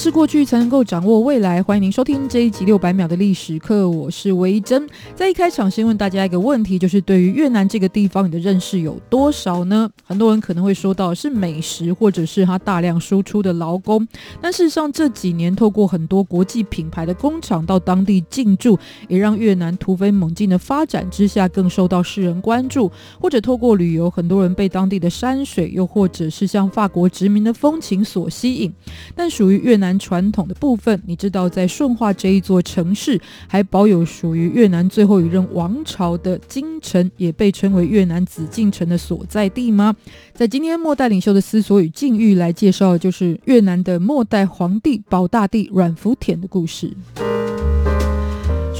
是过去才能够掌握未来。欢迎您收听这一集六百秒的历史课，我是维珍。在一开场，先问大家一个问题，就是对于越南这个地方，你的认识有多少呢？很多人可能会说到是美食，或者是它大量输出的劳工。但事实上，这几年透过很多国际品牌的工厂到当地进驻，也让越南突飞猛进的发展之下更受到世人关注。或者透过旅游，很多人被当地的山水，又或者是像法国殖民的风情所吸引。但属于越南传统的部分，你知道在顺化这一座城市还保有属于越南最后一任王朝的京城，也被称为越南紫禁城的所在地吗？在今天末代领袖的思索与境遇来介绍的就是越南的末代皇帝保大帝阮福田的故事。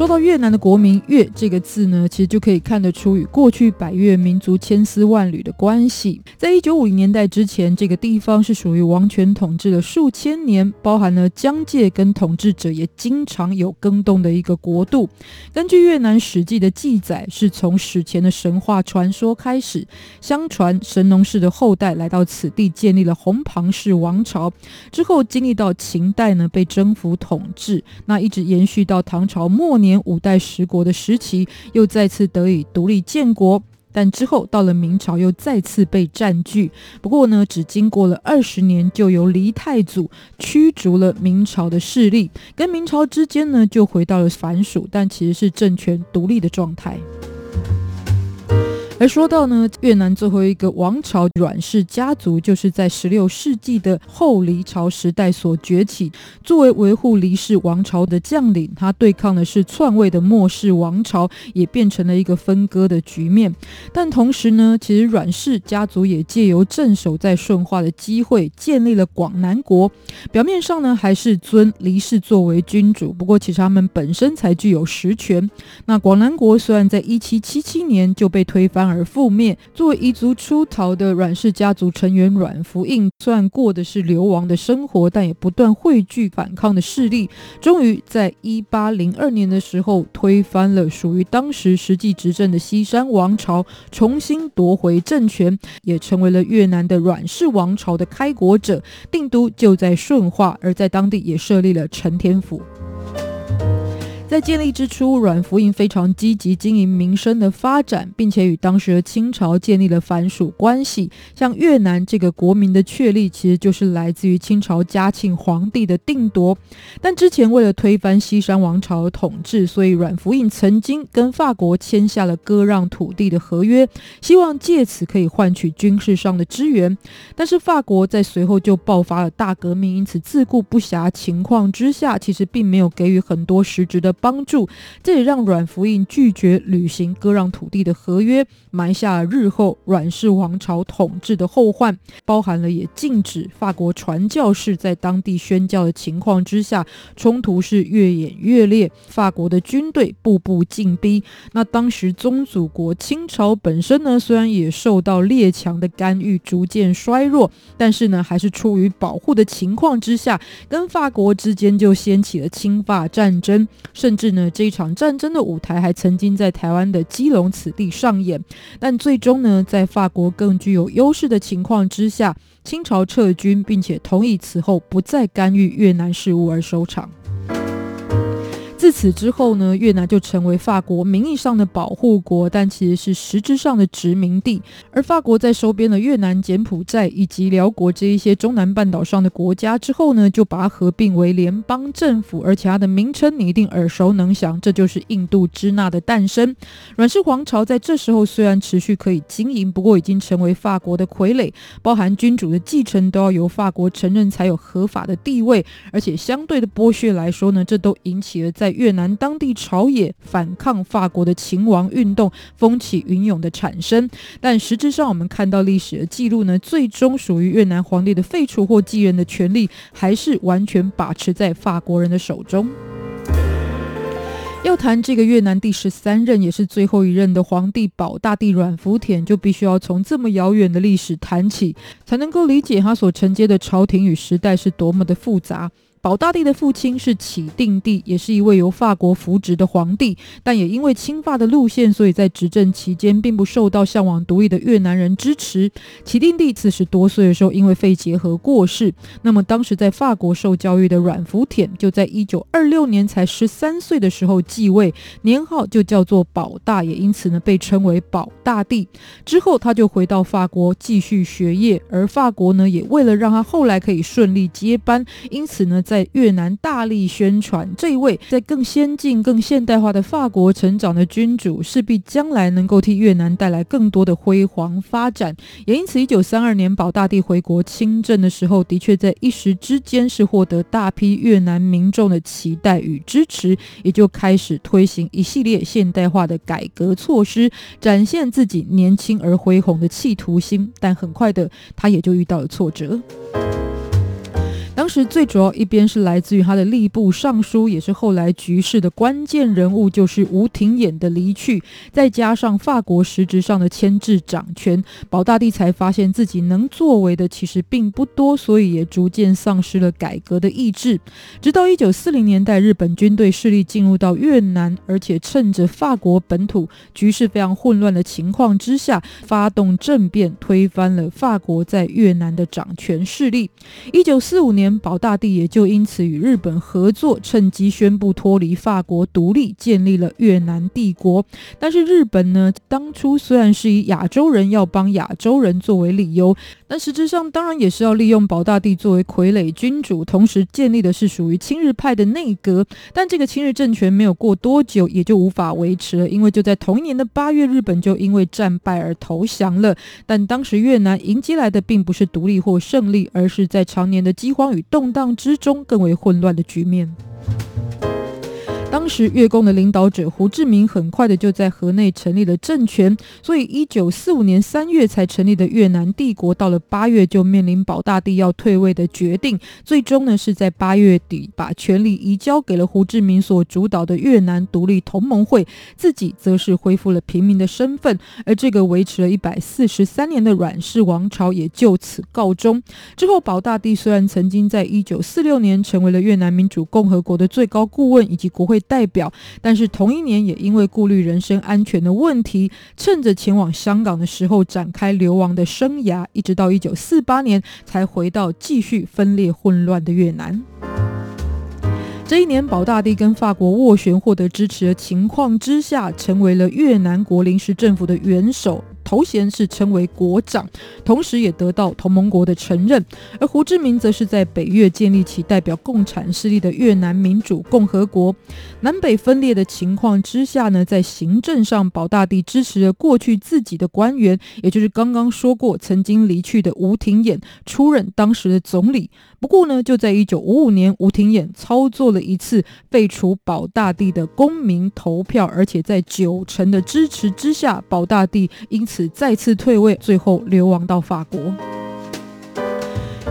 说到越南的国民“越”这个字呢，其实就可以看得出与过去百越民族千丝万缕的关系。在一九五零年代之前，这个地方是属于王权统治了数千年，包含了疆界跟统治者也经常有更动的一个国度。根据越南史记的记载，是从史前的神话传说开始，相传神农氏的后代来到此地，建立了红庞氏王朝。之后经历到秦代呢被征服统治，那一直延续到唐朝末年。年五代十国的时期，又再次得以独立建国，但之后到了明朝又再次被占据。不过呢，只经过了二十年，就由黎太祖驱逐了明朝的势力，跟明朝之间呢就回到了藩属，但其实是政权独立的状态。而说到呢，越南最后一个王朝阮氏家族，就是在十六世纪的后黎朝时代所崛起。作为维护黎氏王朝的将领，他对抗的是篡位的末氏王朝，也变成了一个分割的局面。但同时呢，其实阮氏家族也借由镇守在顺化的机会，建立了广南国。表面上呢，还是尊黎氏作为君主，不过其实他们本身才具有实权。那广南国虽然在一七七七年就被推翻。而覆灭。作为彝族出逃的阮氏家族成员阮福映，虽然过的是流亡的生活，但也不断汇聚反抗的势力。终于在一八零二年的时候，推翻了属于当时实际执政的西山王朝，重新夺回政权，也成为了越南的阮氏王朝的开国者。定都就在顺化，而在当地也设立了承天府。在建立之初，阮福映非常积极经营民生的发展，并且与当时的清朝建立了藩属关系。像越南这个国民的确立，其实就是来自于清朝嘉庆皇帝的定夺。但之前为了推翻西山王朝的统治，所以阮福映曾经跟法国签下了割让土地的合约，希望借此可以换取军事上的支援。但是法国在随后就爆发了大革命，因此自顾不暇情况之下，其实并没有给予很多实质的帮助，这也让阮福映拒绝履行割让土地的合约，埋下日后阮氏王朝统治的后患，包含了也禁止法国传教士在当地宣教的情况之下，冲突是越演越烈，法国的军队步步进逼。那当时宗主国清朝本身呢，虽然也受到列强的干预，逐渐衰弱，但是呢，还是出于保护的情况之下，跟法国之间就掀起了侵法战争，甚甚至呢，这一场战争的舞台还曾经在台湾的基隆此地上演，但最终呢，在法国更具有优势的情况之下，清朝撤军，并且同意此后不再干预越南事务而收场。自此之后呢，越南就成为法国名义上的保护国，但其实是实质上的殖民地。而法国在收编了越南、柬埔寨以及寮国这一些中南半岛上的国家之后呢，就把它合并为联邦政府，而且它的名称你一定耳熟能详，这就是印度支那的诞生。阮氏皇朝在这时候虽然持续可以经营，不过已经成为法国的傀儡，包含君主的继承都要由法国承认才有合法的地位，而且相对的剥削来说呢，这都引起了在越南当地朝野反抗法国的勤王运动风起云涌的产生。但实质上，我们看到历史的记录呢，最终属于越南皇帝的废除或继任的权利，还是完全把持在法国人的手中。要谈这个越南第十三任也是最后一任的皇帝保大帝阮福田，就必须要从这么遥远的历史谈起，才能够理解他所承接的朝廷与时代是多么的复杂。保大帝的父亲是启定帝，也是一位由法国扶植的皇帝，但也因为亲法的路线，所以在执政期间并不受到向往独立的越南人支持。启定帝四十多岁的时候，因为肺结核过世。那么当时在法国受教育的阮福田，就在一九二六年才十三岁的时候继位，年号就叫做保大，也因此呢被称为保大帝。之后他就回到法国继续学业，而法国呢也为了让他后来可以顺利接班，因此呢。在越南大力宣传，这一位在更先进、更现代化的法国成长的君主，势必将来能够替越南带来更多的辉煌发展。也因此，一九三二年保大帝回国亲政的时候，的确在一时之间是获得大批越南民众的期待与支持，也就开始推行一系列现代化的改革措施，展现自己年轻而恢宏的企图心。但很快的，他也就遇到了挫折。当时最主要一边是来自于他的吏部尚书，也是后来局势的关键人物，就是吴廷琰的离去，再加上法国实质上的牵制掌权，保大帝才发现自己能作为的其实并不多，所以也逐渐丧失了改革的意志。直到一九四零年代，日本军队势力进入到越南，而且趁着法国本土局势非常混乱的情况之下，发动政变，推翻了法国在越南的掌权势力。一九四五年。保大帝也就因此与日本合作，趁机宣布脱离法国独立，建立了越南帝国。但是日本呢，当初虽然是以亚洲人要帮亚洲人作为理由，但实质上当然也是要利用保大帝作为傀儡君主，同时建立的是属于亲日派的内阁。但这个亲日政权没有过多久，也就无法维持了，因为就在同一年的八月，日本就因为战败而投降了。但当时越南迎接来的并不是独立或胜利，而是在常年的饥荒与动荡之中，更为混乱的局面。当时越共的领导者胡志明很快的就在河内成立了政权，所以一九四五年三月才成立的越南帝国，到了八月就面临保大帝要退位的决定。最终呢，是在八月底把权力移交给了胡志明所主导的越南独立同盟会，自己则是恢复了平民的身份。而这个维持了一百四十三年的阮氏王朝也就此告终。之后，保大帝虽然曾经在一九四六年成为了越南民主共和国的最高顾问以及国会。代表，但是同一年也因为顾虑人身安全的问题，趁着前往香港的时候展开流亡的生涯，一直到一九四八年才回到继续分裂混乱的越南。这一年，保大帝跟法国斡旋获得支持的情况之下，成为了越南国临时政府的元首。头衔是称为国长，同时也得到同盟国的承认。而胡志明则是在北越建立起代表共产势力的越南民主共和国。南北分裂的情况之下呢，在行政上，保大帝支持了过去自己的官员，也就是刚刚说过曾经离去的吴廷琰出任当时的总理。不过呢，就在一九五五年，吴廷琰操作了一次废除保大帝的公民投票，而且在九成的支持之下，保大帝因此再次退位，最后流亡到法国。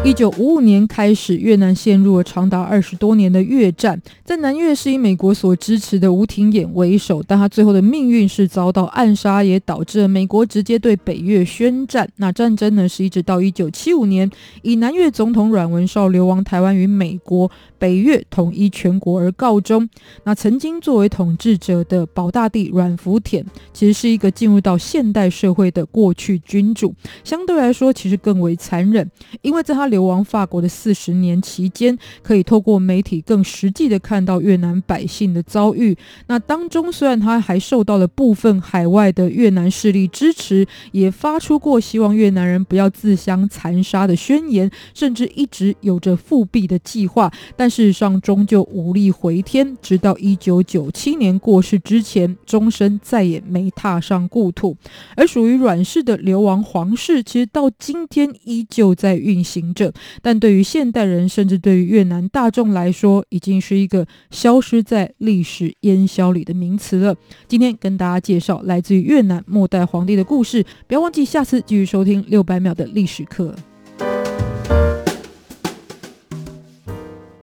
一九五五年开始，越南陷入了长达二十多年的越战。在南越是以美国所支持的吴廷琰为首，但他最后的命运是遭到暗杀，也导致了美国直接对北越宣战。那战争呢，是一直到一九七五年，以南越总统阮文绍流亡台湾与美国。北越统一全国而告终。那曾经作为统治者的保大帝阮福田，其实是一个进入到现代社会的过去君主，相对来说其实更为残忍，因为在他流亡法国的四十年期间，可以透过媒体更实际的看到越南百姓的遭遇。那当中虽然他还受到了部分海外的越南势力支持，也发出过希望越南人不要自相残杀的宣言，甚至一直有着复辟的计划，但事实上，终究无力回天，直到一九九七年过世之前，终身再也没踏上故土。而属于阮氏的流亡皇室，其实到今天依旧在运行着，但对于现代人，甚至对于越南大众来说，已经是一个消失在历史烟消里的名词了。今天跟大家介绍来自于越南末代皇帝的故事，不要忘记下次继续收听六百秒的历史课。